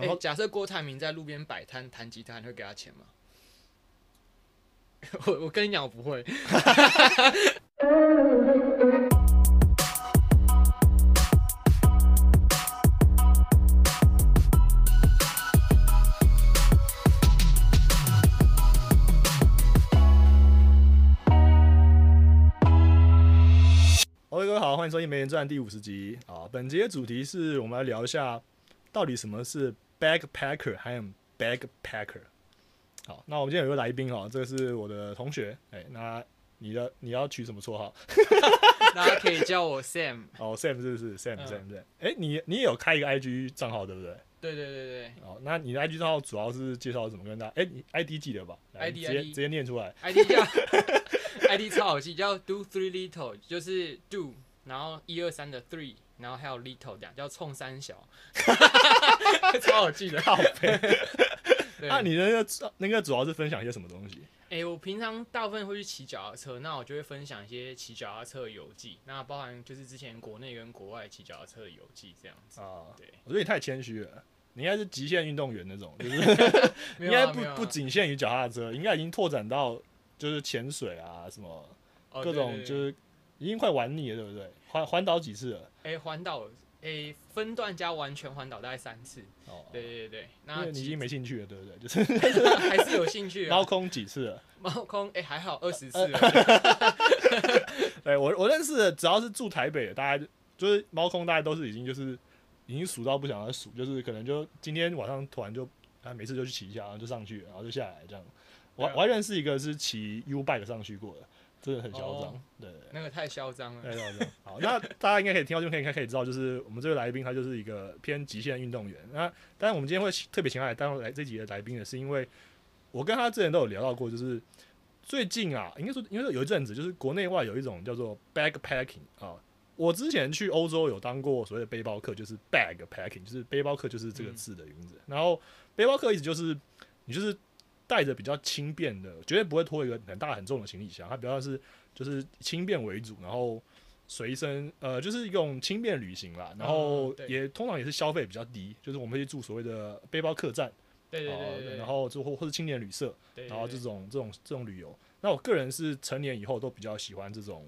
哎、然后假设郭台铭在路边摆摊弹吉他，你会给他钱吗？我我跟你讲，我不会。各位好，欢迎收听《梅人传》第五十集啊。本节的主题是我们来聊一下，到底什么是 backpacker 还有 backpacker。好，那我们今天有一个来宾哦，这个是我的同学，哎、那你的你要取什么绰号？大家可以叫我 Sam。哦，Sam 是不是 Sam 嗯 Sam 对？哎、你你也有开一个 IG 账号对不对？对对对对哦，那你的 IG 账号主要是介绍怎么跟大家？哎、你 ID 记得吧 ID 直接 ID 直接念出来。，ID 叫 ID 超好记，叫 Do Three Little，就是 Do，然后一二三的 Three，然后还有 Little 这样，叫冲三小，超好记的。靠背。那、你的那个那个主要是分享一些什么东西？哎、我平常大部分会去骑脚踏车，那我就会分享一些骑脚踏车的游记，那包含就是之前国内跟国外骑脚踏车的游记这样子。啊，对，我觉得你太谦虚了。你应该是极限运动员那种，就是没 应该不不仅限于脚踏车，应该已经拓展到就是潜水啊，什么哦各种就是已经快玩腻了，对不对？环环岛几次了？哎环岛，哎分段加完全环岛大概三次。哦，对对对那你已骑经没兴趣了，对不对？就是还是有兴趣啊。猫空几次了？猫空哎、还好二十次呃了。对 我我认识的，只要是住台北的，大家就是猫空，大家都是已经就是已经数到不想再数，就是可能就今天晚上突然就啊，每次就去骑一下，然后就上去了，然后就下来这样。我我还认识一个是骑 U bike 上去过的，真的很嚣张哦。对。那个太嚣张了。太嚣张，好，那大家应该可以听到这边可以应该可以知道，就是我们这位来宾他就是一个偏极限运动员。那当然我们今天会特别请他来当来这集的来宾呢，是因为我跟他之前都有聊到过，就是最近啊，应该说因为有一阵子就是国内外有一种叫做 backpacking 啊。我之前去欧洲有当过所谓的背包客，就是 bagpacking，就是背包客就是这个字的名字。然后背包客意思就是你就是带着比较轻便的，绝对不会拖一个很大很重的行李箱，它比较是就是轻便为主，然后随身呃就是用轻便旅行啦，然后也通常也是消费比较低，就是我们会去住所谓的背包客栈，对。然后就或或是青年旅社，然后这种这种这种旅游。那我个人是成年以后都比较喜欢这种，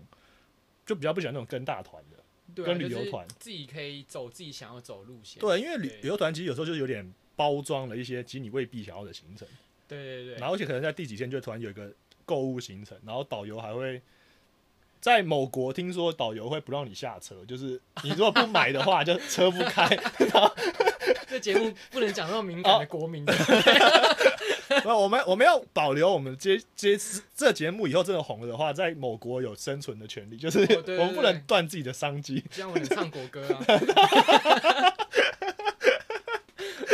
就比较不喜欢那种跟大团的。对啊跟旅就是游团自己可以走自己想要走的路线。对，因为旅旅游团其实有时候就是有点包装了一些其实你未必想要的行程，对对对。然后而且可能在第几天就突然有一个购物行程，然后导游还会。在某国，听说导游会不让你下车，就是你如果不买的话，就车不开。这节目不能讲那么敏感的国民。那我们我们要保留我们这这这节目以后真的红了的话，在某国有生存的权利，就是我们不能断自己的商机。这样我能唱国歌啊。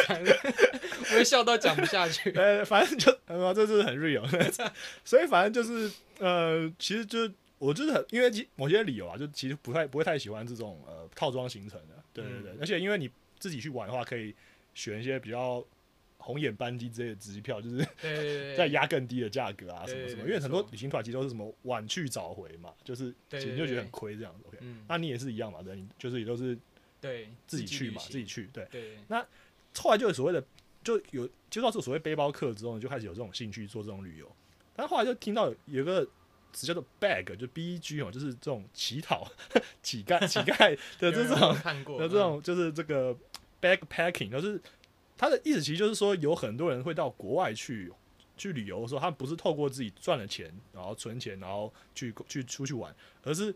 反正我会笑到讲不下去。呃，反正就呃，这是很 real，所以反正就是呃，其实就是我就是很因为其某些理由啊，就其实不太不会太喜欢这种呃套装行程的，对对对，嗯而且因为你自己去玩的话，可以选一些比较红眼班机之类的机票，就是对对对对。再 压更低的价格啊，什么什么，因为很多旅行团其实都是什么晚去早回嘛，就是其实就觉得很亏这样子。OK，嗯，那你也是一样嘛，对，你就是也都是对，自己去嘛，自己去，对。那后来就有所谓的，就有接触到这所谓背包客之后呢，就开始有这种兴趣做这种旅游。但后来就听到有个词叫做 bag，就 B E G 哦，就是这种乞讨、乞丐、乞丐的这种的这种，就是这个 backpacking，就是它的意思其实就是说，有很多人会到国外去去旅游的时候，他不是透过自己赚了钱，然后存钱，然后去去出去玩，而是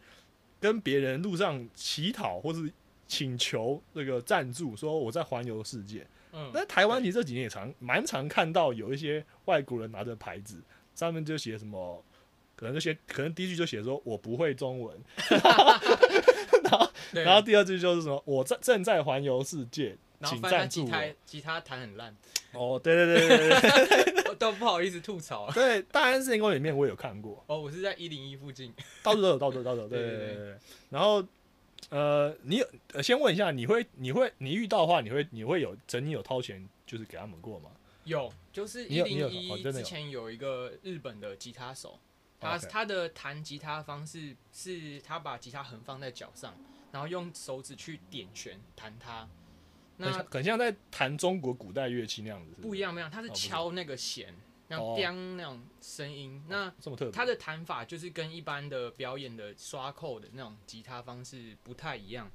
跟别人路上乞讨或是请求这个赞助，说我在环游世界。嗯，那台湾其实这几年也常蛮常看到有一些外国人拿着牌子，上面就写什么，可能就写，可能第一句就写说我不会中文，然后然后第二句就是什么我在正在环游世界，请发现他吉他赞助我。吉他弹很烂，哦，对对对对对我 都不好意思吐槽啊。对，大安森林公园里面我有看过，哦，我是在一零一附近。到处都有，到处都有，对对对对对对。然后呃，你有呃先问一下，你会你会你遇到的话，你会你会有曾经有掏钱就是给他们过吗？有，就是一零一之前有一个日本的吉他手，他他的弹吉他方式是他把吉他横放在脚上，然后用手指去点弦弹它，那很像在弹中国古代乐器那样子，是是？不一样，不一样，他是敲那个弦，哦样叮那种声音。那这么特别。它的弹法就是跟一般的表演的刷扣的那种吉他方式不太一样。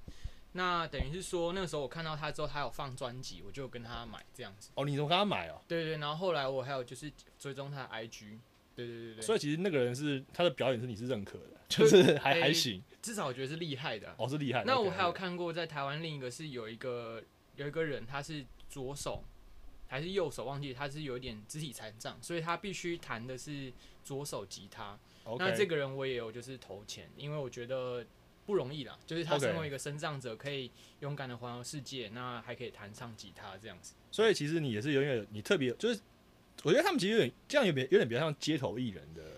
那等于是说，那个时候我看到他之后，他有放专辑，我就跟他买这样子。哦，你怎么跟他买哦？对对，然后后来我还有就是追踪他的 IG，对对对对，所以其实那个人是他的表演是你是认可的，就是还诶还行，至少我觉得是厉害的啊、哦是厉害的。那我还有看过，在台湾另一个是有一个有一个人，他是左手还是右手忘记，他是有一点肢体残障，所以他必须弹的是左手吉他。那这个人我也有就是投钱，因为我觉得不容易啦，就是他身为一个身障者，可以勇敢的环游世界，那还可以弹唱吉他这样子。所以其实你也是有点你特别就是，我觉得他们其实有点这样有点有点比较像街头艺人的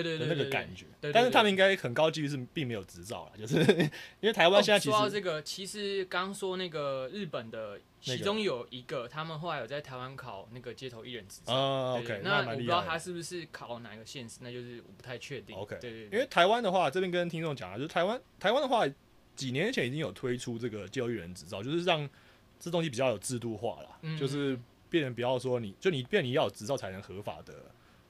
对对对那个感觉，但是他们应该很高几率是并没有执照了，就是 因为台湾现在其实哦说到这个，其实刚刚说那个日本的，其中有一个，他们后来有在台湾考那个街头艺人执照。啊 OK，那我不知道。他是不是考哪个县市，那就是我不太确定。OK，对对因为台湾的话，这边跟听众讲啊，就是台湾台湾的话，几年前已经有推出这个街头艺人执照，就是让这东西比较有制度化啦，嗯就是变成不要说你就你变你要有执照才能合法的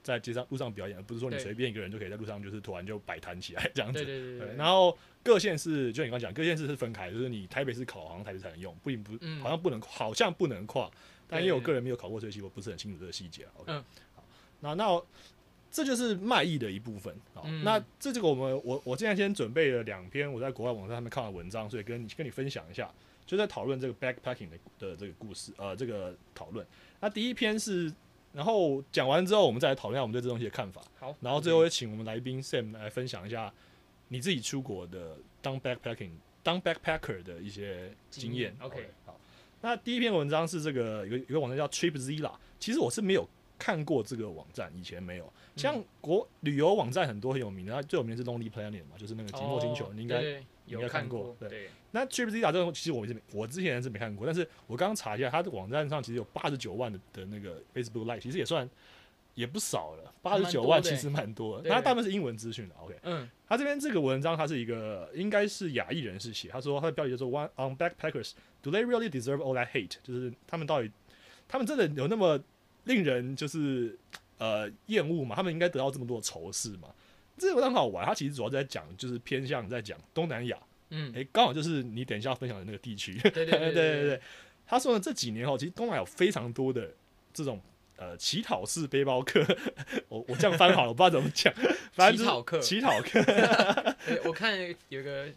在街上路上表演，而不是说你随便一个人就可以在路上就是突然就摆摊起来这样子。对对对然后各县市就你刚刚讲，各县市是分开，就是你台北市考，好像台北才能用，不不、嗯好像不能，好像不能跨。但因为我个人没有考过，所以其实我不是很清楚这个细节啊。OK，、嗯好，那那这就是卖艺的一部分。好，嗯那这这个我们我我现在先准备了两篇我在国外网站上面看的文章，所以跟你跟你分享一下，就在讨论这个 backpacking 的的这个故事，呃，这个讨论。那第一篇是，然后讲完之后，我们再来讨论一下我们对这东西的看法。好，然后最后也请我们来宾 Sam 来分享一下你自己出国的当 backpacking 当 backpacker 的一些经验。OK 好。那第一篇文章是这个有个有个网站叫 TripZilla，其实我是没有看过这个网站，以前没有。像国旅游网站很多很有名的，它最有名是 Lonely Planet 嘛，就是那个寂寞星球，哦你应该应该有看看过对对，那 TripZilla 这种其实我是没我之前是没看过，但是我刚刚查一下，它的网站上其实有八十九万的的那个 Facebook Live，其实也算也不少了，八十九万其实蛮多的。那它大部分是英文资讯的，OK。嗯他这边这个文章，它是一个应该是亚裔人士写，他说他的标题叫做 “One on backpackers do they really deserve all that hate？” 就是他们到底他们真的有那么令人就是呃厌恶吗？他们应该得到这么多的仇视吗？这个文章很好玩，它其实主要在讲就是偏向在讲东南亚。嗯，诶，刚好就是你等一下要分享的那个地区。对对对对 对对，他说呢，这几年哈，其实东南亚有非常多的这种呃乞讨式背包客，我我这样翻好了，我不知道怎么讲，反正是乞讨客乞讨客，对我看有一个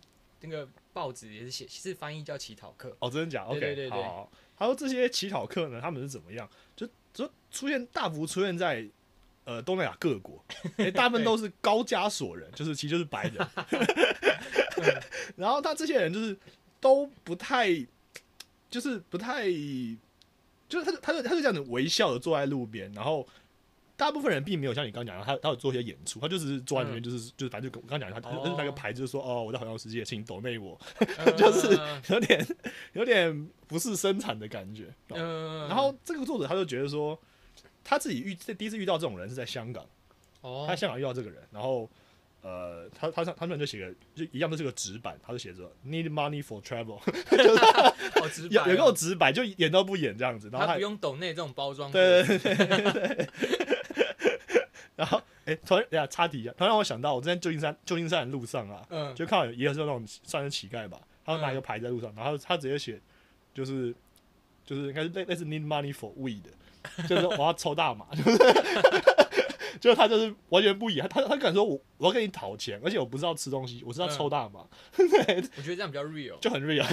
那个报纸也是写，是翻译叫乞讨客。哦，真的假的？OK，对对对对好好。他说这些乞讨客呢，他们是怎么样？就就出现大幅出现在呃东南亚各国，哎，大部分都是高加索人，就是其实就是白人。然后他这些人就是都不太，就是不太，就是他就他就他就这样子微笑的坐在路边，然后。大部分人并没有像你刚刚讲的，他他有做一些演出，他就只是坐在那边，就是、就是反正就我刚刚讲的，他他就是那个牌，就是说哦，我在环游世界，请抖内我，就是嗯有点有点不是生产的感觉。然后这个作者他就觉得说，他自己遇第一次遇到这种人是在香港，哦他在，香港遇到这个人，然后呃，他他他们就写个就一样都是个纸板，他就写着 need money for travel，好直白有哦，有够直白，就演都不演这样子，然后他他不用抖内这种包装，对对对对对，然后哎，突然呀插题一下，突然让我想到我之前旧金山旧金山的路上啊，嗯，就看到有也有这种算是乞丐吧，他拿一个牌在路上，然后他直接写就是就是应该是类类似 need money for weed，就是我要抽大麻，就是 就他就是完全不一样，他他敢说我我要跟你讨钱，而且我不知道吃东西，我知道抽大麻，我觉得这样比较 real，就很 real，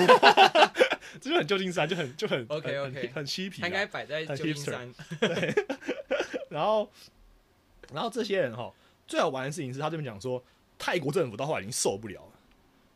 这 就很旧金山，就很就很 OK，OK 很很嬉皮他应该啊，摆在旧金山，然后然后这些人哈，最好玩的事情是他这边讲说，泰国政府到后来已经受不了了。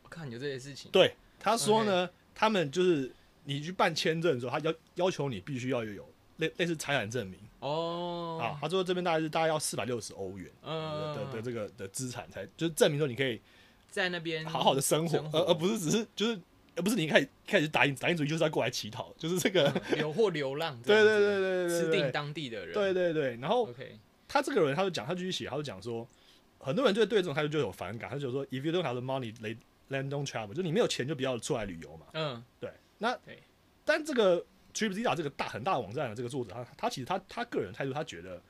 我看有这些事情，对，他说呢他们就是你去办签证的时候，他要要求你必须要有类类似财产证明、哦，啊。他说这边大概是大概要四百六十欧元嗯的的的这个的资产才，就是证明说你可以在那边好好的生活，而而不是只是就是而不是你一开始一开始打印打印主义就是要过来乞讨，就是这个。嗯流或流浪，对对对对对吃定当地的人，对对对，然后，OK，他这个人他就讲，他继续写，他就讲说，很多人就对这种态度就有反感，他就说，if you don't have the money, land don't travel，就你没有钱就不要出来旅游嘛。嗯，对，那但这个 TripZilla 这个大很大的网站的这个作者，他他其实他他个人态度，他觉得，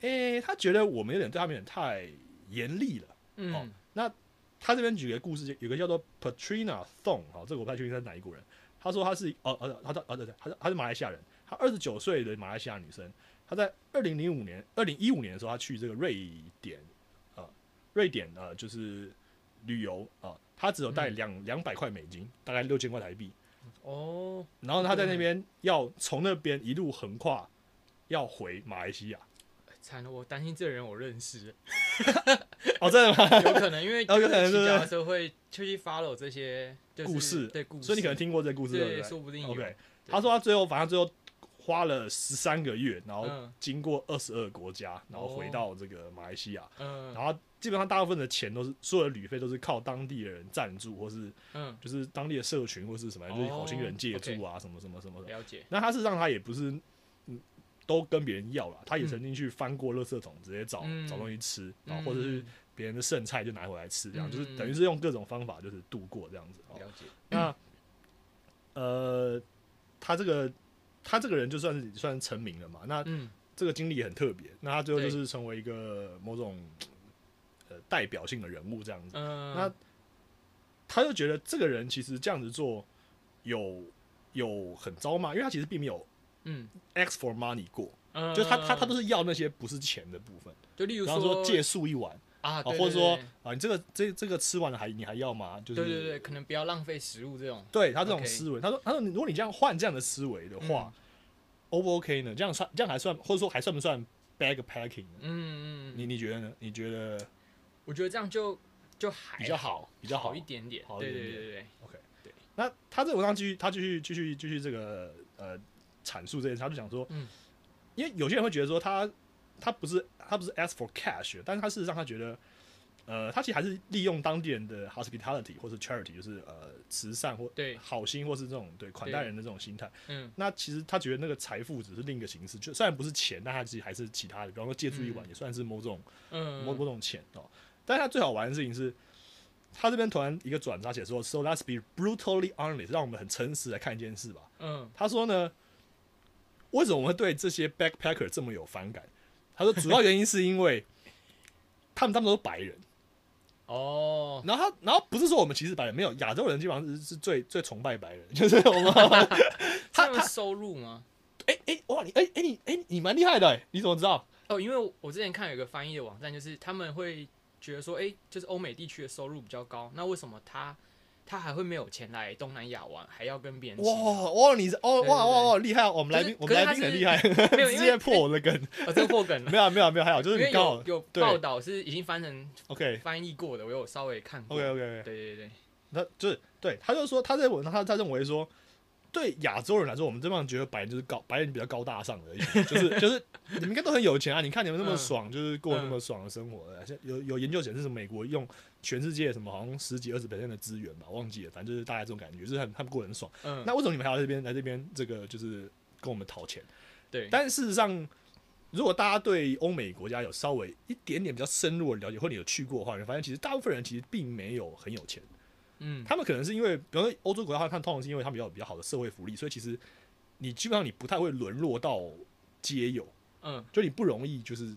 诶、他觉得我们有点对他们有点太严厉了。嗯，哦他这边举个故事，有个叫做 Patrina Thong，好，这个我不太确定他是哪一国人。他说他是哦哦，他他哦对对，他是他是马来西亚人，他二十九岁的马来西亚女生，她在二零零五年、二零一五年的时候，她去这个瑞典，呃，瑞典呃就是旅游啊，她只有带嗯两两百块美金，大概六千块台币，哦，然后他在那边要从那边一路横跨，要回马来西亚。惨了，我担心这个人我认识，哦，真的吗？有可能因为 哦有可能骑对不对脚踏车会就去 follow 这些就是故事对故事，所以你可能听过这个故事，对不对，对说不定有。？OK，他说他最后反正最后花了十三个月，然后嗯。经过二十二个国家，然后回哦到这个马来西亚，嗯。然后基本上大部分的钱都是所有的旅费都是靠当地的人赞助，或是嗯，就是当地的社群或是什么，就是好心人借哦助啊，什么什么什么。的。了解。那他事实上他也不是嗯都跟别人要了，他也嗯曾经去翻过垃圾桶，直接找嗯。找东西吃，然后或者是嗯别人的剩菜就拿回来吃，这样嗯。就是等于是用各种方法就是度过这样子。哦。了解。那呃，他这个他这个人就算是算是成名了嘛，那嗯。这个经历很特别，那他最后就是成为一个某种呃代表性的人物这样子。嗯，那他就觉得这个人其实这样子做有有很糟吗，因为他其实并没有嗯。ask for money 过，嗯，就他他他都是要那些不是钱的部分，就例如说借宿一晚啊，或者说啊，你这个这这个吃完了还你还要吗？就是对对对，可能不要浪费食物这种。对他这种思维，他说他说你如果你这样换这样的思维的话、o 不 OK 呢？这样算这样还算，或者说还算不算 backpacking？嗯嗯，你你觉得呢？你觉得我觉得这样就就还比较好，比较好好一点点。好一点点对对对对 OK，对。那他这个文章继续，他继续继续继续这个呃阐述这件事，他就讲说，嗯因为有些人会觉得说他他不是他不是 ask for cash，但是他事实上他觉得。呃，他其实还是利用当地人的 hospitality 或是 charity，就是呃慈善或对好心或是这种对款待人的这种心态。嗯那其实他觉得那个财富只是另一个形式，就虽然不是钱，但他其实还是其他的，比方说借住一晚嗯也算是某种、嗯，某某种钱哦。但是他最好玩的事情是，他这边突然一个转折写说，So let's be brutally honest，让我们很诚实来看一件事吧。嗯他说呢，为什么我们会对这些 backpacker 这么有反感？他说主要原因是因为他们他们都是白人，哦，然后他然后不是说我们歧视白人，没有亚洲人基本上是是最最崇拜白人，就是我们 他们收入吗？哎哎、哇你哎哎、你哎、你蛮厉害的哎，你怎么知道？哦，因为我之前看有一个翻译的网站，就是他们会觉得说，哎、就是欧美地区的收入比较高，那为什么他他还会没有钱来东南亚玩，还要跟别人哇哇，你是哦哇哇哇厉害哦！我们来宾，我们来宾很厉害，没有，直接破我的梗。啊，这个破梗了，没有啊没有啊没有，还好，就是你刚好有有报道是已经翻成 OK 翻译过的，我有稍微看过。OK OK 对 OK，对对，他就是对，他就说他在文章他他认为说，对亚洲人来说，我们这帮觉得白人就是高白人比较高大上而已，就是就是你们应该都很有钱啊！你看你们那么嗯爽，就是过那么爽的生活的。现在有有研究显示，是美国用全世界什么好像十几二十 percent 的资源吧，忘记了，反正就是大概这种感觉，就是很他们过得很爽。嗯，那为什么你们还要这边来这边这个就是跟我们讨钱？对，但事实上，如果大家对欧美国家有稍微一点点比较深入的了解，或者你有去过的话，你会发现其实大部分人其实并没有很有钱。嗯，他们可能是因为，比方说欧洲国家，他们通常是因为他们有比较好的社会福利，所以其实你基本上你不太会沦落到街友，嗯，就你不容易就是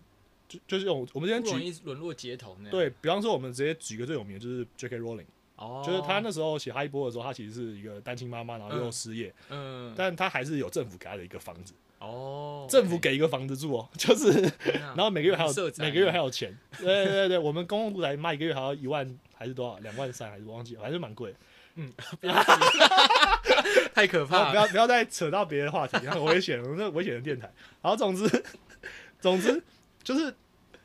就就是用我们这边不容举易沦落街头那样。对比方说，我们直接举个最有名的就是 J.K. Rowling，、哦，就是他那时候写《哈利波特》的时候，他其实是一个单亲妈妈，然后又嗯失业，嗯，但他还是有政府给他的一个房子，哦，政府给一个房子住哦，就是然然后每个月还有每个月还有钱，对对对，我们公共住宅卖一个月还要一万还是多少？两万三还是我忘记了，反正蛮贵的。太可，怕了。不要不要再扯到别的话题，很危险，我们这危险的电台。然后总之 总之就是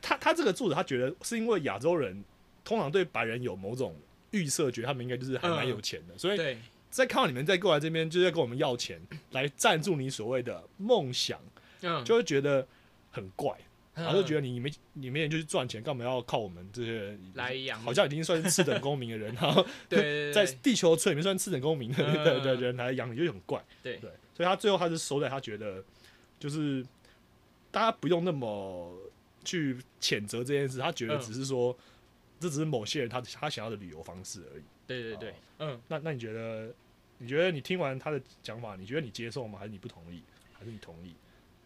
他他这个作者他觉得是因为亚洲人通常对白人有某种预设，觉得他们应该就是还蛮有钱的，所以对，在看到你们再过来这边，就是在跟我们要钱来赞助你所谓的梦想，嗯，就会觉得很怪。然后就觉得得你没你没人就去赚钱，干嘛要靠我们这些人来养好像已经算是次等公民的人，然后对 对 在地球村里面算次等公民的 人来养你，就很怪。对对，所以他最后他是收在他觉得就是大家不用那么去谴责这件事，他觉得嗯只是说、这只是某些人他他想要的旅游方式而已。对对对，嗯，那那你觉得你觉得你听完他的讲法，你觉得你接受吗？还是你不同意？还是你同意？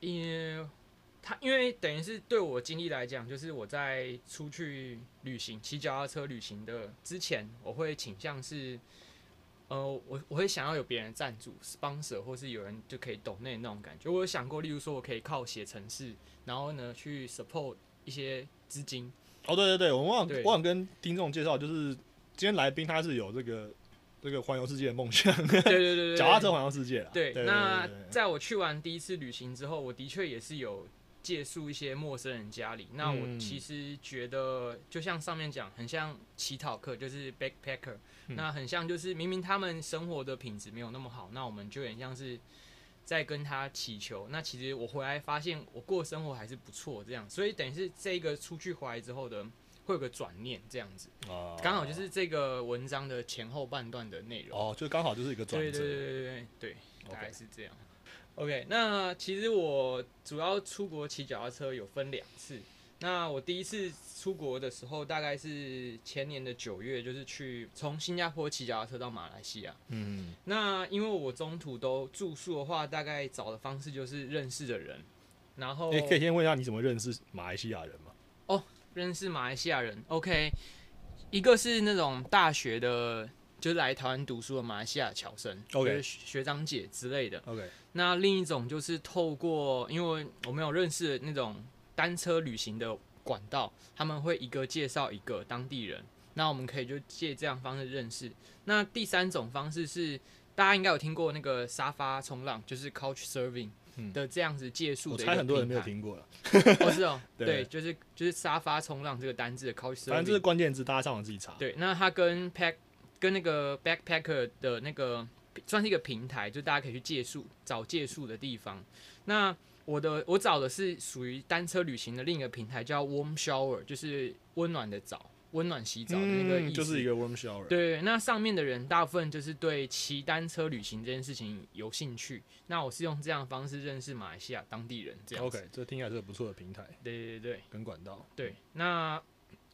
因为他因为等于是对我经历来讲，就是我在出去旅行、骑脚踏车旅行的之前，我会倾向是，呃，我我会想要有别人赞助、sponsor，或是有人就可以懂那那种感觉。我有想过，例如说我可以靠写程式，然后呢去 support 一些资金。哦，对对对，我忘对忘了跟听众介绍，就是今天来宾他是有这个这个环游世界的梦想，对对对对，脚踏车环游世界了。对，那在我去完第一次旅行之后，我的确也是有借宿一些陌生人家里。那我嗯其实觉得，就像上面讲，很像乞讨客，就是 backpacker、嗯那很像就是明明他们生活的品质没有那么好，那我们就很像是在跟他祈求。那其实我回来发现，我过生活还是不错，这样。所以等于是这个出去回来之后的。会有个转念，这样子，啊刚好就是这个文章的前后半段的内容。哦，就刚好就是一个转折。对对对对对对，大概是这样。OK，那其实我主要出国骑脚踏车有分两次。那我第一次出国的时候，大概是前年的九月，就是去从新加坡骑脚踏车到马来西亚。嗯，那因为我中途都住宿的话，大概找的方式就是认识的人，然后哎、可以先问一下你怎么认识马来西亚人吗？哦认识马来西亚人。OK，一个是那种大学的，就是来台湾读书的马来西亚侨生 OK 就是学长姐之类的。OK，那另一种就是透过，因为我们有认识的那种单车旅行的管道，他们会一个介绍一个当地人，那我们可以就借这样方式认识。那第三种方式是大家应该有听过那个沙发冲浪，就是 Couch Surfing 嗯的这样子借宿我的一个猜很多人没有听过了，台，哦是哦，对对，就是就是沙发冲浪这个单字的 Couch 反正这是。关键字，大家上网自己查。对，那它跟 pack 跟那个 backpacker 的那个算是一个平台，就大家可以去借宿找借宿的地方。那我的我找的是属于单车旅行的另一个平台，叫 Warm Shower，就是温暖的澡、温暖洗澡的那个意思。嗯，就是一个 warm shower。对，那上面的人大部分就是对骑单车旅行这件事情有兴趣。那我是用这样的方式认识马来西亚当地人，这样子。OK，这听起来是个不错的平台对对对。跟管道。对，那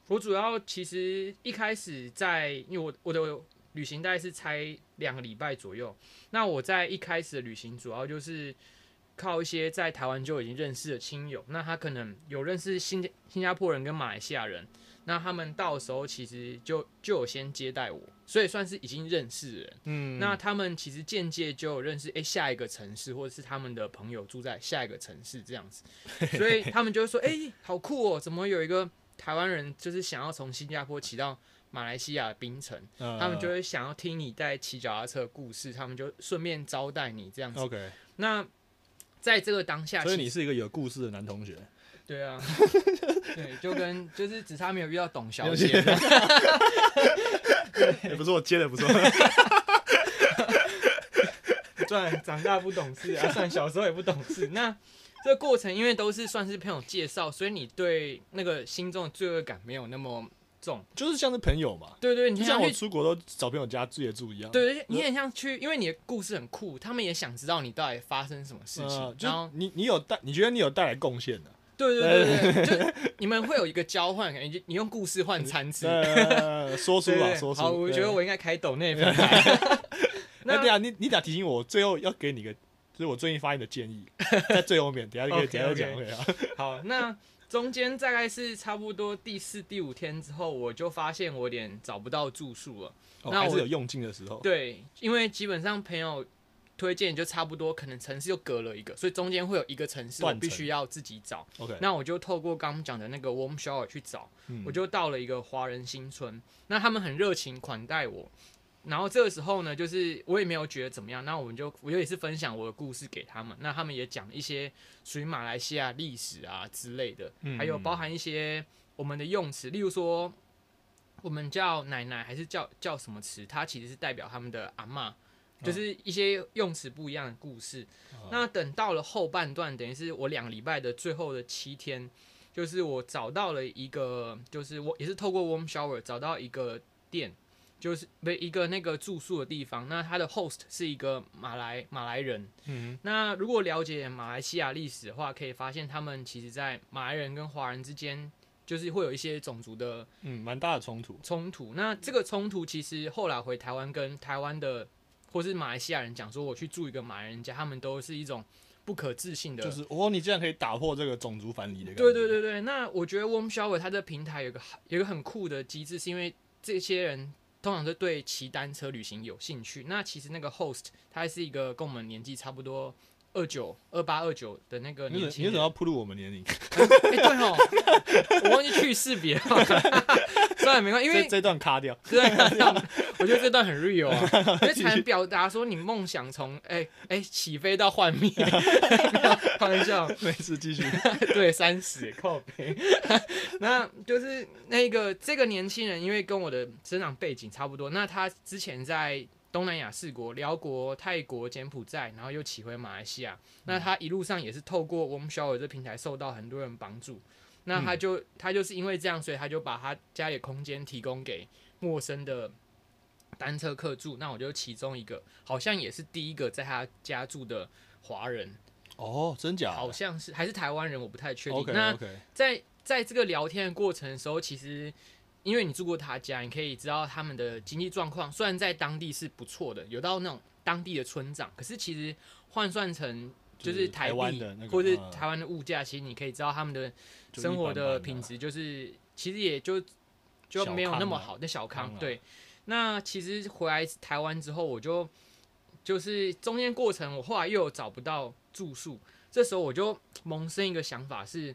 我主要其实一开始在，因为我我的旅行大概是拆两个礼拜左右。那我在一开始的旅行主要就是靠一些在台湾就已经认识的亲友，那他可能有认识新加新加坡人跟马来西亚人，那他们到时候其实就就有先接待我，所以算是已经认识人。嗯那他们其实间接就有认识，诶，下一个城市，或者是他们的朋友住在下一个城市这样子，所以他们就会说，诶，好酷哦，怎么有一个台湾人就是想要从新加坡骑到马来西亚的槟城，呃他们就会想要听你在骑脚踏车的故事，他们就顺便招待你这样子。OK，那在这个当下，所以你是一个有故事的男同学。对啊，对，就跟就是只差没有遇到董小姐解，也不错，接的不错。算长大不懂事啊，算小时候也不懂事。那这个过程因为都是算是朋友介绍，所以你对那个心中的罪恶感没有那么重。就是像是朋友嘛，对对，你就像，我出国都找朋友家住也住一样。对，你很像去，因为你的故事很酷，他们也想知道你到底发生什么事情。呃，然后，你你有带，你觉得你有带来贡献的？对对对对对，就你们会有一个交换，感觉你用故事换餐 吃。呃，说书啊，对对说书。好，我觉得我应该开抖那平台。那 那等一下你你俩提醒我，最后要给你个，就是我最近发现的建议，在最后面，等一下可以 OK，等一下 OK 讲会啊。好，那中间大概是差不多第四、第五天之后，我就发现我有点找不到住宿了。哦那我还是有用尽的时候。对，因为基本上朋友推荐就差不多，可能城市又隔了一个，所以中间会有一个城市我必须要自己找。OK，那我就透过刚刚讲的那个 Warm Shower 去找，嗯我就到了一个华人新村，那他们很热情款待我。然后这个时候呢，就是我也没有觉得怎么样，那我们就我就也是分享我的故事给他们，那他们也讲一些属于马来西亚历史啊之类的，嗯还有包含一些我们的用词，例如说我们叫奶奶还是叫叫什么词，它其实是代表他们的阿嬷，就是一些用词不一样的故事。哦那等到了后半段，等于是我两个礼拜的最后的七天，就是我找到了一个，就是我也是透过 Warm Shower 找到一个店，就是不一个那个住宿的地方。那他的 host 是一个马来马来人。嗯那如果了解马来西亚历史的话，可以发现他们其实在马来人跟华人之间，就是会有一些种族的嗯，蛮大的冲突。冲突。那这个冲突其实后来回台湾跟台湾的或是马来西亚人讲说我去住一个马来人家，他们都是一种不可置信的，就是哦，你竟然可以打破这个种族藩篱的感觉。对对对对。那我觉得 Warm Shower 它这平台有个有一个很酷的机制，是因为这些人通常是对骑单车旅行有兴趣。那其实那个 host 他是一个跟我们年纪差不多。二九二八二九的那个年轻你怎么要铺路我们年龄？哎，对哦，我忘记去识别了，算了，没关系，因为这段卡掉，这段卡掉。我觉得这段很 real 啊，因为才能表达说你梦想从哎哎起飞到幻灭。开玩笑，没事，继续。对，三十靠背。那就是那个这个年轻人，因为跟我的生长背景差不多，那他之前在。东南亚四国：辽国、泰国、柬埔寨，然后又骑回马来西亚。那他一路上也是透过我们小尔这平台受到很多人帮助。那他就他就是因为这样，所以他就把他家里空间提供给陌生的单车客住。那我就其中一个，好像也是第一个在他家住的华人。哦，真假？好像是还是台湾人，我不太确定。那在在这个聊天的过程的时候，其实。因为你住过他家，你可以知道他们的经济状况。虽然在当地是不错的，有到那种当地的村长，可是其实换算成就是台币或者台湾的物价，其实你可以知道他们的生活的品质就是其实也就就没有那么好。的小康对，那其实回来台湾之后，我就就是中间过程，我后来又找不到住宿，这时候我就萌生一个想法是：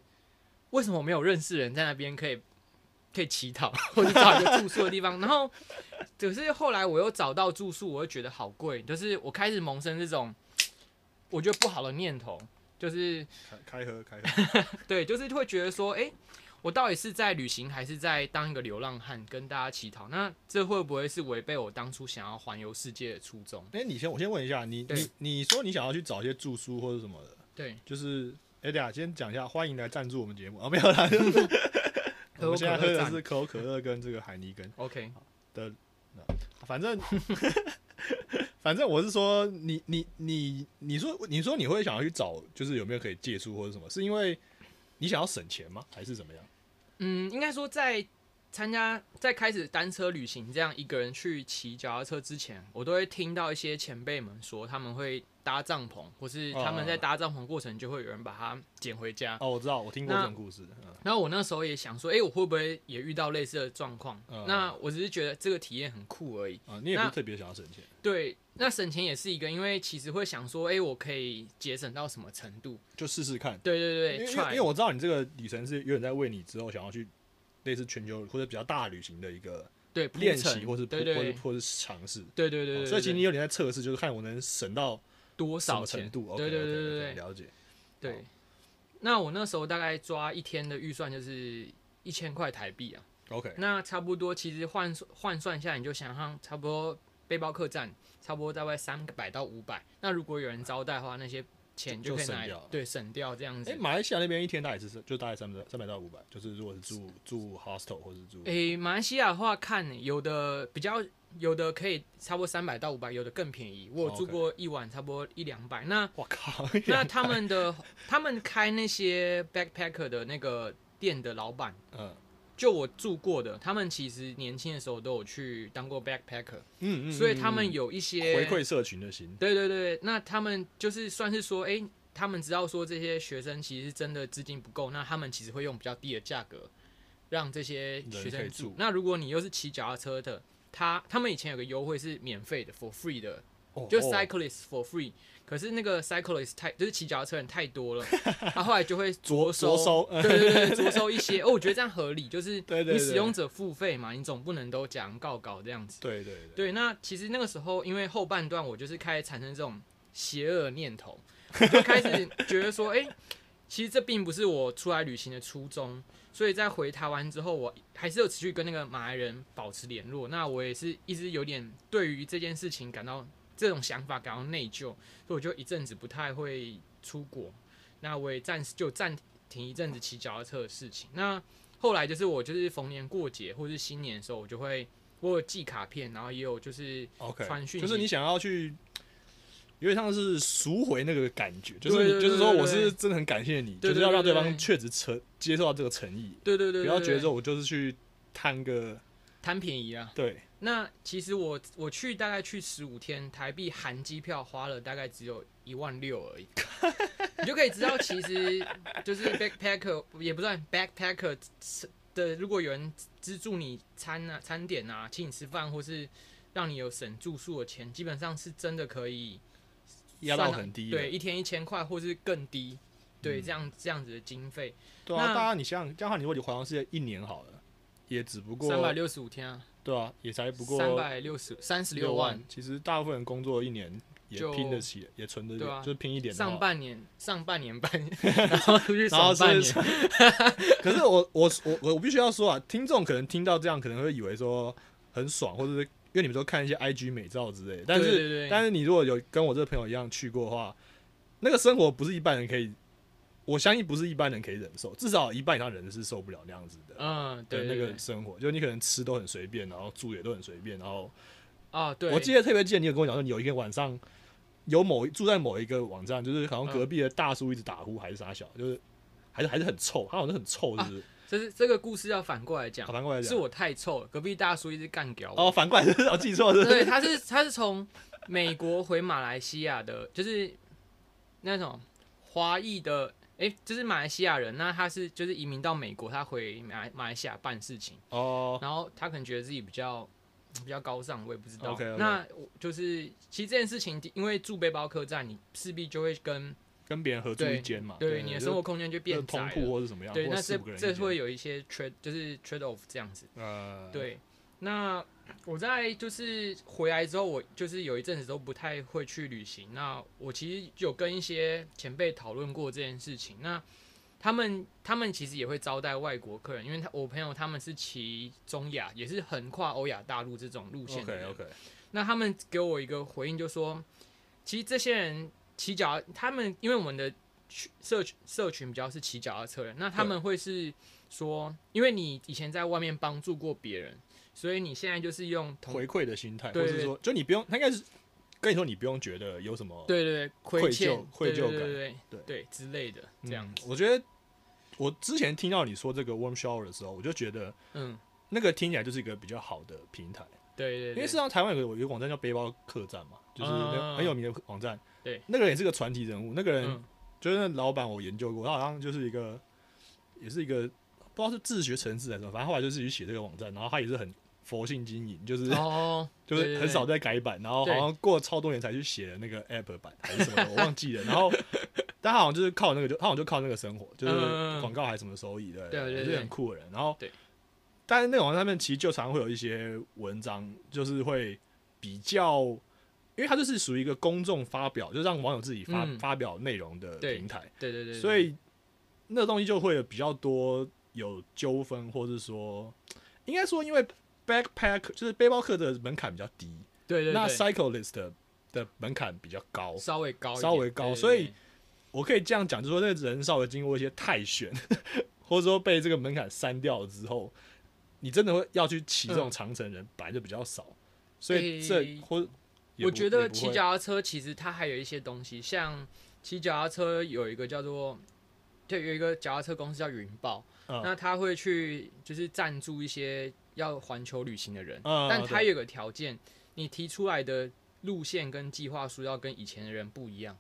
为什么我没有认识人在那边可以？可以乞讨，或者找一个住宿的地方。然后，可是后来我又找到住宿，我又觉得好贵。就是我开始萌生这种 我觉得不好的念头，就是开开喝开喝。对，就是会觉得说，哎，我到底是在旅行，还是在当一个流浪汉，跟大家乞讨？那这会不会是违背我当初想要环游世界的初衷？哎，你先，我先问一下，你你你说你想要去找一些住宿或者什么的？对，就是哎，等下先讲一下，欢迎来赞助我们节目啊，没有啦。我现在喝的是可口可乐跟这个海尼根。OK 的，反正反正我是说，你你你你说你说你会想要去找，就是有没有可以借书或者什么？是因为你想要省钱吗？还是怎么样？嗯，应该说在。参加在开始单车旅行这样一个人去骑脚踏车之前，我都会听到一些前辈们说他们会搭帐篷，或是他们在搭帐篷过程就会有人把它捡回家。哦，我知道，我听过这种故事。然后我那时候也想说，哎，我会不会也遇到类似的状况？那我只是觉得这个体验很酷而已。啊，你也不是特别想要省钱。对，那省钱也是一个，因为其实会想说，哎，我可以节省到什么程度？就试试看。对对对，因为因为我知道你这个旅程是有点在为你之后想要去。类似全球或者比较大旅行的一个对练习，或是对对或或是尝试，对对对，所以其实你有点在测试，就是看我能省到多少程度。对对对对对，了解。对，那我那时候大概抓一天的预算就是一千块台币啊。OK，那差不多其实换换算下来，你就想象差不多背包客栈差不多大概三百到五百。那如果有人招待的话，那些。钱就可以拿对省掉这样子。哎，马来西亚那边一天大概是就大概三百三百到五百，就是如果是住住 hostel 或是住。哎，马来西亚的话看有的比较有的可以差不多三百到五百，有的更便宜。我住过一晚差不多一两百。那我靠，那他们的他们开那些 backpacker 的那个店的老板，嗯。就我住过的，他们其实年轻的时候都有去当过 backpacker，嗯嗯，所以他们有一些回馈社群的心。对对对，那他们就是算是说，哎，他们知道说这些学生其实真的资金不够，那他们其实会用比较低的价格让这些学生住。那如果你又是骑脚踏车的，他他们以前有个优惠是免费的，for free 的，就 cyclist for free。可是那个 cyclist 太就是骑脚踏车人太多了，他后来就会着收，对对对，着收一些。哦，我觉得这样合理，就是你使用者付费嘛，你总不能都讲告告这样子。对对对。对，那其实那个时候，因为后半段我就是开始产生这种邪恶念头，就开始觉得说，哎，其实这并不是我出来旅行的初衷。所以在回台湾之后，我还是有持续跟那个马来人保持联络。那我也是一直有点对于这件事情感到。这种想法感到内疚，所以我就一阵子不太会出国。那我也暂时就暂停一阵子骑脚踏车的事情。那后来就是我就是逢年过节或是新年的时候，我就会我有寄卡片，然后也有就是传讯，就是你想要去，有点像是赎回那个感觉，就是就是说我是真的很感谢你，就是要让对方确实诚接受到这个诚意。对对对，不要觉得说我就是去贪个贪便宜啊。对。那其实我我去大概去十五天，台币含机票花了大概只有一万六而已，你就可以知道，其实 就是 backpacker 也不算 backpacker 的，如果有人资助你餐啊、餐点啊，请你吃饭，或是让你有省住宿的钱，基本上是真的可以压到很低，对，一天一千块或是更低，对，嗯。这样这样子的经费，对啊，那大家你想想，这样的话，你如果你环游世界一年好了，也只不过三百六十五天啊，对啊，也才不过三百六十三十六万，其实大部分人工作一年也拼得起，也存得起，对啊就是拼一点。上半年上半年 半，然后出去然后爽半是年，可是我我我我我必须要说啊，听众可能听到这样，可能会以为说很爽，或者是因为你们都看一些 IG 美照之类的，但是对对对。但是你如果有跟我这个朋友一样去过的话，那个生活不是一般人可以，我相信不是一般人可以忍受，至少一半以上人是受不了那样子的。嗯，对那个生活，就你可能吃都很随便，然后住也都很随便，然后啊，对，我记得特别记得你有跟我讲说，你有一天晚上有某住在某一个网站，就是好像隔壁的大叔一直打呼还是啥小，就是还是还是很臭，他好像很臭，是不是？这是这个故事要反过来讲，反过来讲，是我太臭了，隔壁大叔一直干掉我。哦，反过来是我记错了，是对，他是他是从美国回马来西亚的，就是那种华裔的，哎、就是马来西亚人。那他是就是移民到美国，他回马来马来西亚办事情，哦，然后他可能觉得自己比较比较高尚，我也不知道。那我就是其实这件事情，因为住背包客栈，你势必就会跟跟别人合住一间嘛，对你的生活空间就变窄。或者怎么样，对，那这这会有一些 trade，就是 trade off 这样子。呃，对，那我在就是回来之后，我就是有一阵子都不太会去旅行。那我其实有跟一些前辈讨论过这件事情。那他们他们其实也会招待外国客人，因为他我朋友他们是骑中亚，也是横跨欧亚大陆这种路线的，OK 人。OK，那他们给我一个回应，就说，其实这些人骑脚，他们因为我们的群社群社群比较是骑脚踏车人，那他们会是说，因为你以前在外面帮助过别人，所以你现在就是用同回馈的心态，或者说，就你不用，他应该是跟你说，你不用觉得有什么对对愧疚愧疚感对对对对对。之类的这样。嗯子，我觉得我之前听到你说这个 warm shower 的时候，我就觉得嗯，那个听起来就是一个比较好的平台，对对对。因为事实上台湾有个有一个网站叫背包客栈嘛，就是很有名的网站。对，那个人也是个传奇人物，那个人嗯就是那老板，我研究过，他好像就是一个，也是一个不知道是自学程式还是什么，反正后来就自己写这个网站，然后他也是很佛性经营，就是、哦，就是很少在改版，然后好像过了超多年才去写的那个 app 版还是什么的，我忘记了。然后，但他好像就是靠那个，就他好像就靠那个生活，就是广告还是什么收益的，也是很酷的人。然后，对，但是那个网站上面其实就常会有一些文章，就是会比较，因为它就是属于一个公众发表，就让网友自己发、嗯。发表内容的平台，对对对，对所以那东西就会有比较多有纠纷，或是说，应该说因为 backpack 就是背包客的门槛比较低。那对对。那 cyclist 的的门槛比较高，稍微高稍微高所以我可以这样讲，就是说那个人稍微经过一些太选，或者说被这个门槛删掉了之后，你真的会要去骑这种嗯。长城人本来就比较少，所以诶。这或我觉得骑脚踏车其实它还有一些东西，像骑脚踏车有一个叫做，就有一个脚踏车公司叫云豹，嗯。那他会去就是赞助一些要环球旅行的人，嗯但他有个条件，你提出来的路线跟计划书要跟以前的人不一样。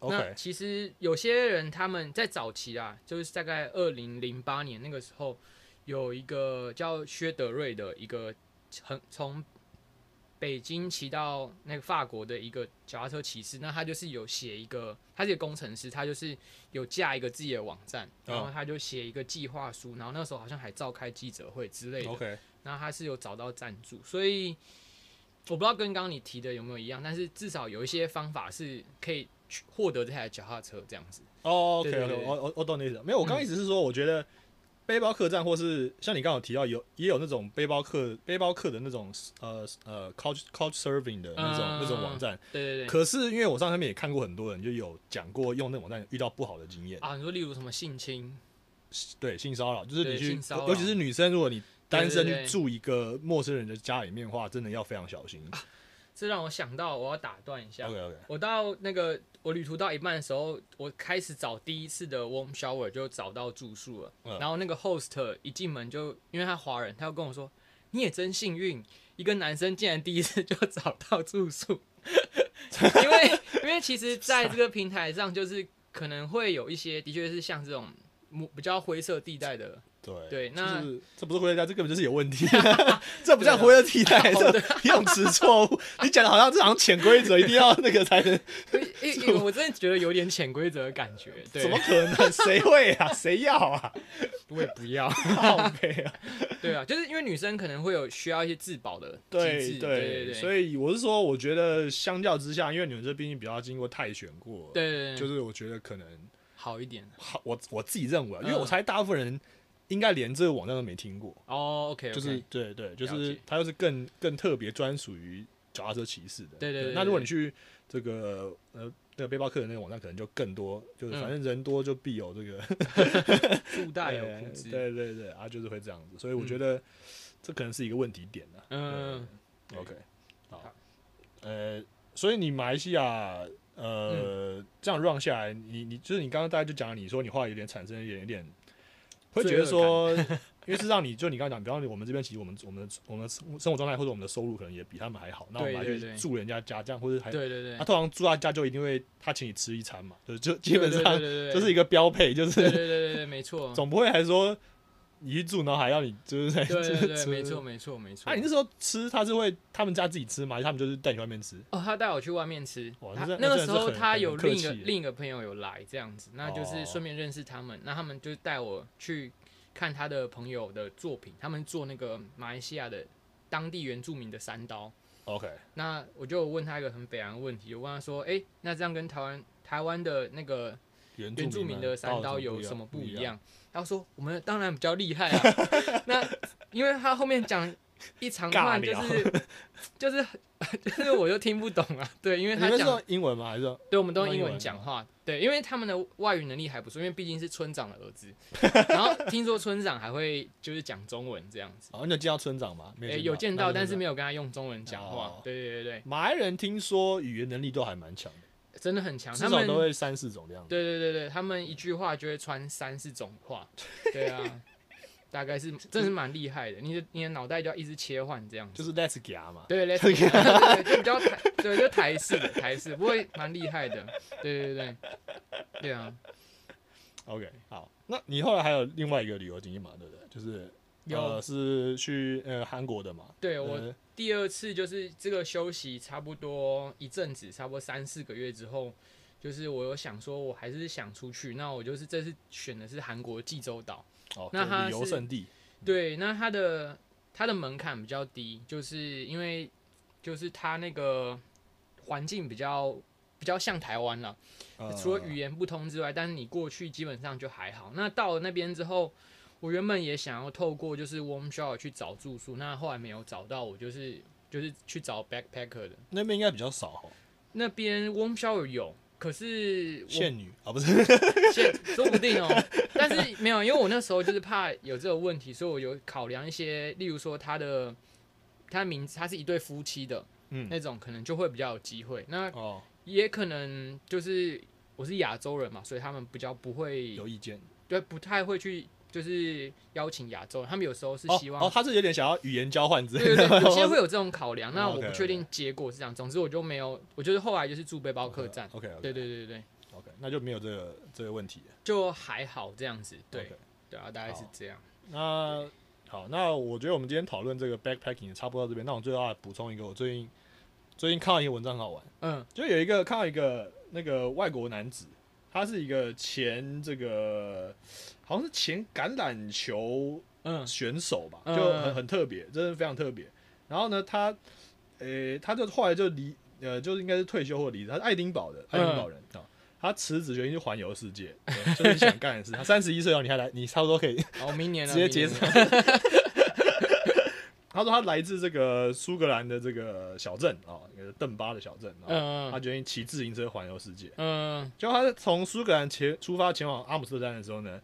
那其实有些人他们在早期啊，就是大概二零零八年那个时候，有一个叫薛德瑞的一个很从北京骑到那个法国的一个脚踏车骑士，那他就是有写一个，他是一个工程师，他就是有架一个自己的网站，然后他就写一个计划书，然后那时候好像还召开记者会之类的，OK 然后他是有找到赞助，所以我不知道跟刚刚你提的有没有一样，但是至少有一些方法是可以去获得这台脚踏车这样子。哦 OK 对 OK，我我我懂你意思。没有，我刚刚思是说，我觉得背包客栈或是像你刚好提到有也有那种背包客背包客的那种呃呃 couch couch serving 的那种、嗯那种网站。对对对。可是因为我上上面也看过很多人就有讲过用那个网站遇到不好的经验，啊，你说例如什么性侵，对性骚扰，就是你去尤其是女生，如果你单身去住一个陌生人的家里面的话，真的要非常小心。这让我想到我要打断一下。OK OK，我到那个我旅途到一半的时候，我开始找第一次的 warm shower 就找到住宿了。嗯然后那个 host 一进门就因为他华人，他就跟我说：“你也真幸运，一个男生竟然第一次就找到住宿，因为因为其实在这个平台上，就是可能会有一些的确是像这种比较灰色地带的。对对，那这不是灰色地带，这根本就是有问题。这不叫灰色地带，这用词错误。你讲的好像这好像潜规则，一定要那个才能。我真的觉得有点潜规则的感觉。对怎么可能？谁会啊？谁要啊？我也不要。好悲啊！对啊，就是因为女生可能会有需要一些自保的对对对对。所以我是说，我觉得相较之下，因为女生毕竟比较经过泰选过，对对对，就是我觉得可能好一点。好，我我自己认为，因为我猜大部分人。应该连这个网站都没听过哦，OK，就是对对，就是它又是更更特别专属于脚踏车骑士的。对对。那如果你去这个呃那个背包客的那个网站，可能就更多，就是反正人多就必有这个附带有 对对对啊，就是会这样子。所以我觉得这可能是一个问题点呢。嗯，OK，好，呃，所以你马来西亚呃这样 run 下来，你你就是你刚刚大家就讲你说你话有点产生一点有点。会觉得说，因为是让你就你刚刚讲，比方说我们这边其实我们我们我们的生活状态或者我们的收入可能也比他们还好，那我们还去住人家家这样，或者还对对对，他通常住他家就一定会他请你吃一餐嘛，就就基本上就是一个标配，就是对对对对没错，总不会还说。你去住，然后还要你就是在对对对，没错没错没错。啊，你那时候吃他是会他们家自己吃吗？还是他们就是带你外面吃？哦，他带我去外面吃。那个时候他有另一个另一个朋友有来这样子，那就是顺便认识他们。那他们就带我去看他的朋友的作品，他们做那个马来西亚的当地原住民的三刀。OK，那我就问他一个很北洋的问题，我问他说：“哎，那这样跟台湾台湾的那个原住民的三刀有什么不一样？”他说：“我们当然比较厉害啊，那因为他后面讲一长串 就是就是 就是我又听不懂啊。对，因为他讲英文吗？还是对，我们都用英文讲话。对，因为他们的外语能力还不错，因为毕竟是村长的儿子。然后听说村长还会就是讲中文这样子。哦，你有见到村长吗？没有见到，但是没有跟他用中文讲话。对对对对，马来人听说语言能力都还蛮强的。”真的很强，他们都会三四种这样。对对对对，他们一句话就会穿三四种话。对啊，大概是真是蛮厉害的。你的你的脑袋就要一直切换这样子。就是 Let's g 嘛。对，Let's g 就 比较台，对，就台式的台式，不会蛮厉害的。对对对对啊。OK，好，那你后来还有另外一个旅游经验嘛？对不对？就是呃，是去呃韩国的嘛？对我。第二次就是这个休息差不多一阵子，差不多三四个月之后，就是我有想说，我还是想出去。那我就是这次选的是韩国济州岛，哦，那它旅游胜地。对，那它的它的门槛比较低，就是因为就是它那个环境比较比较像台湾了，除了语言不通之外，但是你过去基本上就还好。那到了那边之后。我原本也想要透过就是 Warm Shower 去找住宿，那后来没有找到，我就是就是去找 Backpacker 的。那边应该比较少哦。那边 Warm Shower 有，可是限女啊，不是 限，说不定哦。但是没有，因为我那时候就是怕有这个问题，所以我有考量一些，例如说他的他的名字，他是一对夫妻的，嗯，那种可能就会比较有机会。那哦，也可能就是我是亚洲人嘛，所以他们比较不会有意见，对，不太会去。就是邀请亚洲，他们有时候是希望哦，他是有点想要语言交换之类的，有些 会有这种考量。那我不确定结果是这样，总之我就没有，我就是后来就是住背包客栈。OK，对对对对对，OK，那就没有这个这个问题，就还好这样子。对对啊，大概是这样。那好，那我觉得我们今天讨论这个 backpacking 差不多到这边。那我最后要补充一个，我最近最近看到一个文章很好玩，嗯，就有一个看到一个那个外国男子，他是一个前这个。好像是前橄榄球选手吧，就很很特别，真的非常特别。然后呢，他，呃，他就后来就离，呃，就是应该是退休或离职。他是爱丁堡的，爱丁堡人啊。他辞职决定去环游世界，就是想干的事。他三十一岁哦，你还来，你差不多可以。哦，明年 直接接手。他说他来自这个苏格兰的这个小镇啊，一个邓巴的小镇。啊他决定骑自行车环游世界。嗯。就他从苏格兰前出发前往阿姆斯特丹的时候呢。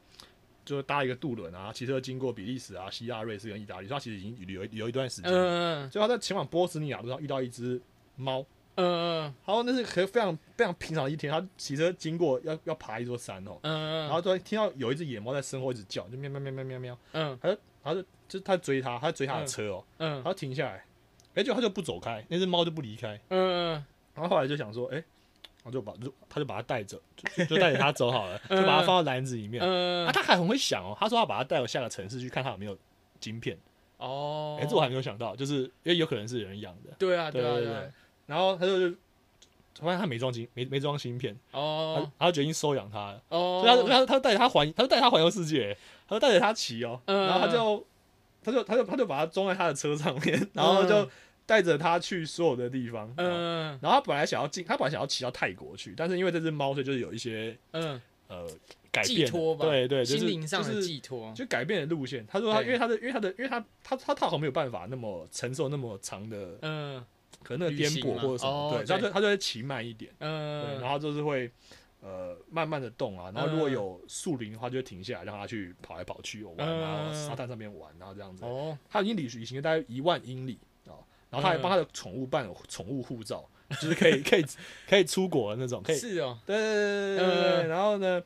就搭一个渡轮啊，骑车经过比利时啊、希腊、瑞士跟意大利，他其实已经旅游旅游一段时间。嗯嗯。最后他在前往波斯尼亚路上遇到一只猫。嗯嗯。然后那是很非常非常平常的一天，他骑车经过要要爬一座山哦。嗯嗯。然后突然听到有一只野猫在身后一直叫，就喵喵喵喵喵喵。嗯。他就他就就是他追他，他追他的车哦。嗯。他停下来，哎、就他就不走开，那只猫就不离开。嗯然后后来就想说，哎、然后就把就他就把它带着，就就带着它走好了，就嗯把它放到篮子里面。嗯啊，他还很会想哦，他说他把它带到下个城市去看它有没有晶片。哦，哎、这我还没有想到，就是因为有可能是人养的。对啊对啊对啊对对，然后他就就发现他没装晶没没装芯片，他哦他就决定收养它了。哦，所以他他他带着他环，他就带着他环游世界，他就带着他骑哦，嗯然后他就他就他就他就把它装在他的车上面，然后就带着它去所有的地方。嗯，嗯然后他本来想要进，他本来想要骑到泰国去，但是因为这只猫，所以就是有一些嗯，呃改寄变托吧，对对，就是心灵上的就是寄托，就改变了路线。他说他因为他的因为他的因为他他他他好像没有办法那么承受那么长的嗯可能那个颠簸或者什么，哦对，他就他就会骑慢一点。对，嗯，然后就是会呃慢慢的动啊，然后如果嗯有树林的话，就会停下来让它去跑来跑去玩，嗯然后沙滩上面玩，然后这样子。哦，他已经旅旅行了大概一万英里啊，然后他还嗯帮他的宠物办了宠物护照，就是可以 可以可以出国的那种，可以。是哦，对对对对对对。嗯然后呢，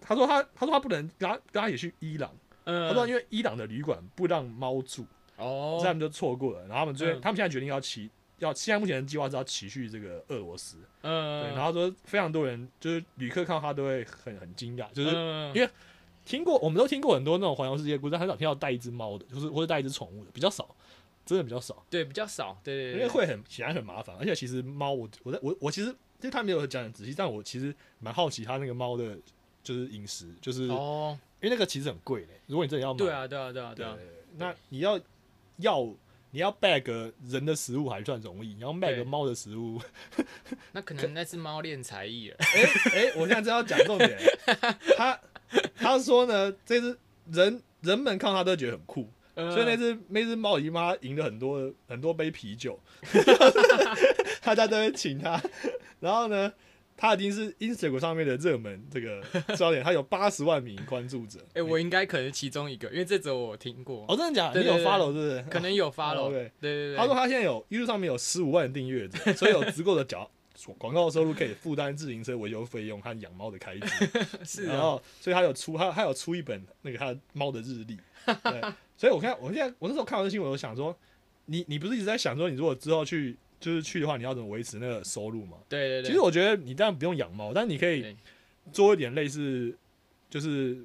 他说他他说他不能跟他跟他也去伊朗，嗯，他说因为伊朗的旅馆不让猫住，哦所以，他们就错过了。然后他们最嗯他们现在决定要骑。要现在目前的计划是要骑去这个俄罗斯，嗯，对，然后说非常多人就是旅客看到他都会很很惊讶，就是嗯因为听过我们都听过很多那种环游世界故事，但很少听到带一只猫的，就是或者带一只宠物的，比较少，真的比较少，对比较少，对对因对，为会很显然很麻烦，而且其实猫我我在我我其实就是他没有讲很仔细，但我其实蛮好奇他那个猫的，就是饮食，就是、哦，因为那个其实很贵嘞，如果你真的要买，对啊对啊对啊对对啊，那你要要。你要 bag 人的食物还算容易，你要 bag 对猫的食物，那可能那只猫练才艺了，哎哎，我现在正要讲重点，他他说呢，这只人人们看到他都觉得很酷，嗯所以那只那只猫已经帮他赢了很多很多杯啤酒，大家都会请他。然后呢，他已经是 Instagram 上面的热门这个 焦点，他有八十万名关注者。哎，我应该可能其中一个，因为这则我听过，哦，真的假的？你有 follow 是不是？可能有发了，哦对对对对，他说他现在有 YouTube 上面有十五万订阅者，所以有足够的缴广告收入可以负担自行车维修费用和养猫的开支。是啊，然后，所以他有出他他有出一本那个他的猫的日历，对，所以我看我现在我那时候看完这新闻，我就想说，你你不是一直在想说，你如果之后去就是去的话，你要怎么维持那个收入嘛？对对对，其实我觉得你当然不用养猫，但你可以做一点类似就是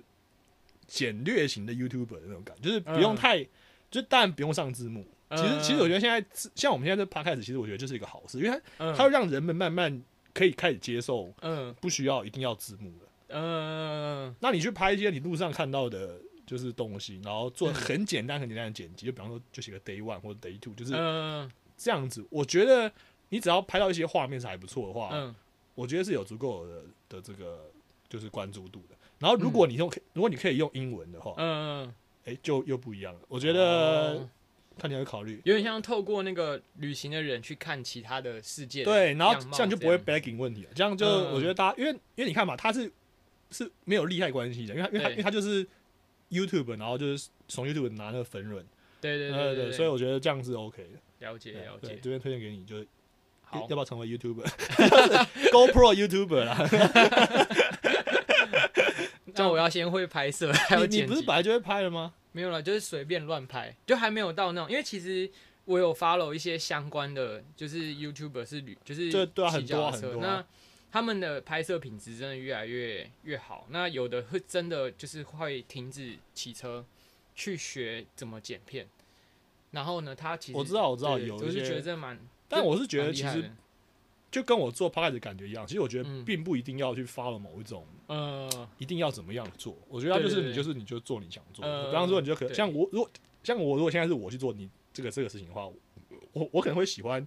简略型的 YouTuber 的那种感觉，就是不用嗯。太，就当然不用上字幕。其实嗯其实我觉得现在像我们现在这 Podcast，其实我觉得这是一个好事，因为它嗯。它会让人们慢慢可以开始接受，嗯。不需要一定要字幕了。嗯那你去拍一些你路上看到的，就是东西，然后做嗯。很简单、很简单的剪辑，就比方说就写个 day one 或者 day two，就是嗯这样子。我觉得你只要拍到一些画面是还不错的话，嗯我觉得是有足够的的这个就是关注度的。然后如果你用，如果你可以用英文的话，嗯，哎、就又不一样了。我我觉得看你要考虑。有点像透过那个旅行的人去看其他的世界的对，然后这样就不会 begging 问题了。这样就嗯我觉得大家，因为因为你看嘛，他是是没有利害关系的，因为他因为他因为他就是 YouTube，然后就是从 YouTube 拿那个粉润，对对对对所以我觉得这样是 OK 的。了解了解，这边推荐给你，就是要好要不要成为 YouTuber？GoPro YouTuber 啦，那我要先会拍摄，还有你你剪辑。不是本来就会拍了吗？没有了，就是随便乱拍，就还没有到那种，因为其实我有 follow 一些相关的，就是 YouTuber 是旅，就是对对啊骑很多啊脚踏车那他们的拍摄品质真的越来越越好，那有的会真的就是会停止骑车去学怎么剪片，然后呢，他其实我知道我知道有一我是觉得些，这蛮，但我是觉得其实就跟我做 p o d 的感觉一样，其实我觉得嗯并不一定要去 follow 某一种，呃，一定要怎么样做。我觉得它就是你就是你就做你想做比方说你就可对像我如果像我如果现在是我去做你这个这个事情的话，我我可能会喜欢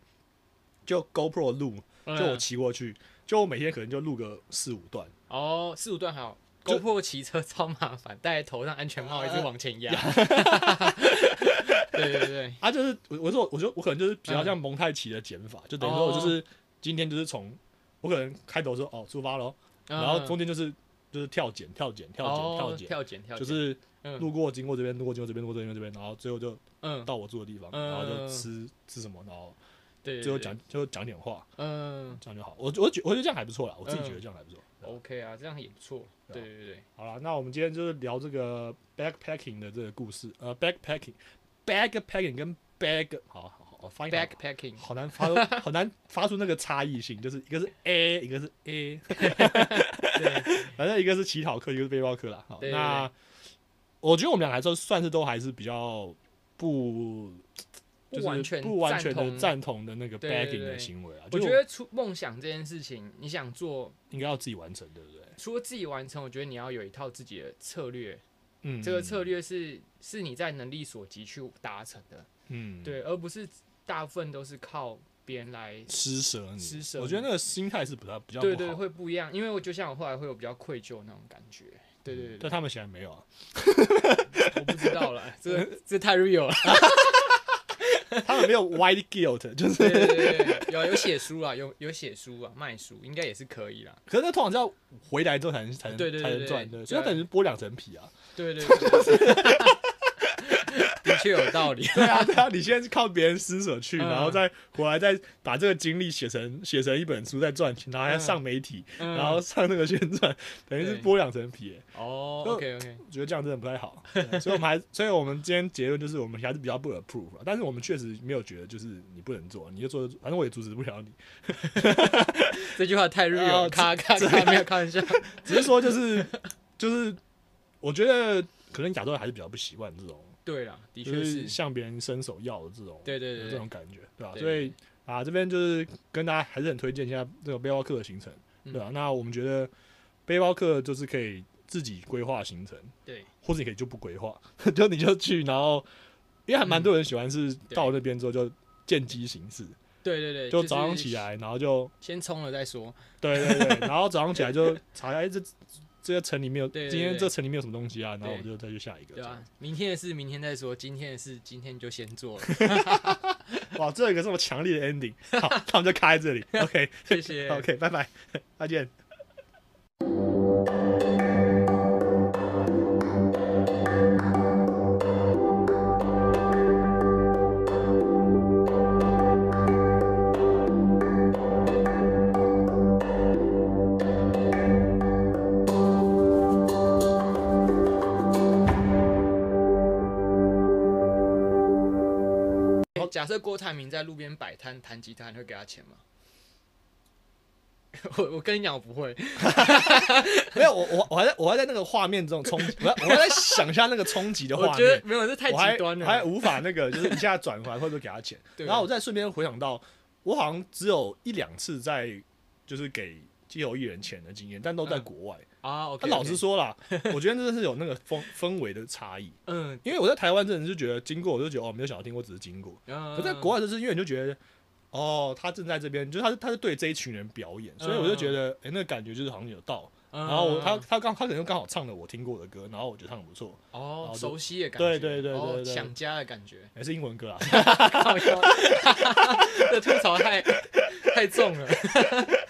就 GoPro 录，嗯就我骑过去，就我每天可能就录个四五段。哦，四五段还好。GoPro 骑车 超麻烦，戴在头上安全帽一直往前压。对对对，啊，就是我我说我就我可能就是比较嗯像蒙太奇的剪法，就等于说我就是今天就是从我可能开头说哦出发喽，然后中间就是就是跳剪跳剪跳剪跳哦剪，跳就是嗯。路过经过这边路过经过这边路过这边这边，然后最后就嗯，到我住的地方，嗯然后就吃吃什么，然后最后讲就讲点话，嗯。这样就好。我我觉我觉得这样还不错啦，我自己觉得这样还不错。，OK 啊，这样也不错。对对对，好了，那我们今天就是聊这个 backpacking 的这个故事，呃，backpacking backpacking 跟 bag 好好发 backpacking，好难发出，好难发出那个差异性，就是一个是 A，一个是 A，对，反正一个是乞讨客，一个是背包客啦。好，那我觉得我们俩来说算是都还是比较不。就是不完全不完全的赞同的那个对对 bagging 的行为啊，我觉得出梦想这件事情，你想做，应该要自己完成，对不对？除了自己完成，我觉得你要有一套自己的策略，嗯，这个策略是是你在能力所及去达成的，嗯，对，而不是大部分都是靠别人来。施舍你，施舍我觉得那个心态是比较比较对对，会不一样，因为我就像我后来会有比较愧疚那种感觉。对对对但他们显然没有啊，我不知道了，这这太 real 了。他们没有 white guilt，就是，有有写书啊，有有写书啊，卖书应该也是可以啦。可是那通常是要回来之后才能才能才能赚，的，所以他等于是剥两层皮啊。对对对确有道理。对啊，对啊，你现在是靠别人施舍去，嗯。然后再回来再把这个经历写成写成一本书再赚钱，然后还要上媒体，嗯。然后上那个宣传，等于是对剥两层皮耶。哦就，OK OK，我觉得这样真的不太好，对所以我们还，所以我们今天结论就是我们还是比较不 approve，啊但是我们确实没有觉得就是你不能做，你就做，反正我也阻止不了你，这句话太 real，哦了咔咔咔，没有开玩笑。只是说就是就是，我觉得可能亚洲人还是比较不习惯这种，对啦，的确就是。是，向别人伸手要的这种，对对对对。这种感觉，对吧、对。所以啊，这边就是跟大家还是很推荐一下这个背包客的行程，嗯。对吧、那我们觉得背包客就是可以自己规划行程，对。或者你可以就不规划，就你就去，然后因为还蛮多人喜欢是到那边之后就见机行事，对对对，就早上起来，然后就先冲了再说。对对对，然后早上起来就查一下，哎，这这个城里面有，对对今天这城里面有什么东西啊？然后我就再去下一个，对啊、明天的事明天再说，今天的事今天就先做了。哇，这有一个这么强烈的 ending，好，那我们就开在这里，OK 谢谢。OK，拜拜，再见。设郭台铭在路边摆摊弹吉他，你会给他钱吗？我我跟你讲，我不会。没有，我我我还在我还在那个画面这种冲击，我还我还在想象那个冲击的画面，我觉得没有，这太极端我还了。无法那个就是一下转回来，会不会给他钱？然后我再顺便回想到，我好像只有一两次在就是给街头艺人钱的经验，但都在嗯国外。啊，OK，那老实，说啦，我觉得真的是有那个氛氛围的差异，嗯，因为我在台湾真的是觉得经过，我就觉得哦没有想要听，我只是经过。可可在国外就是因为你就觉得。哦，他正在这边，就是他是他是对这一群人表演，所以我就觉得，哎、那个感觉就是好像有到。然然后我他他刚他可能刚好唱了我听过的歌，然后我觉得唱的不错，哦熟悉的感觉，对对对想家的感觉。也是英文歌啊。这吐槽太太重了。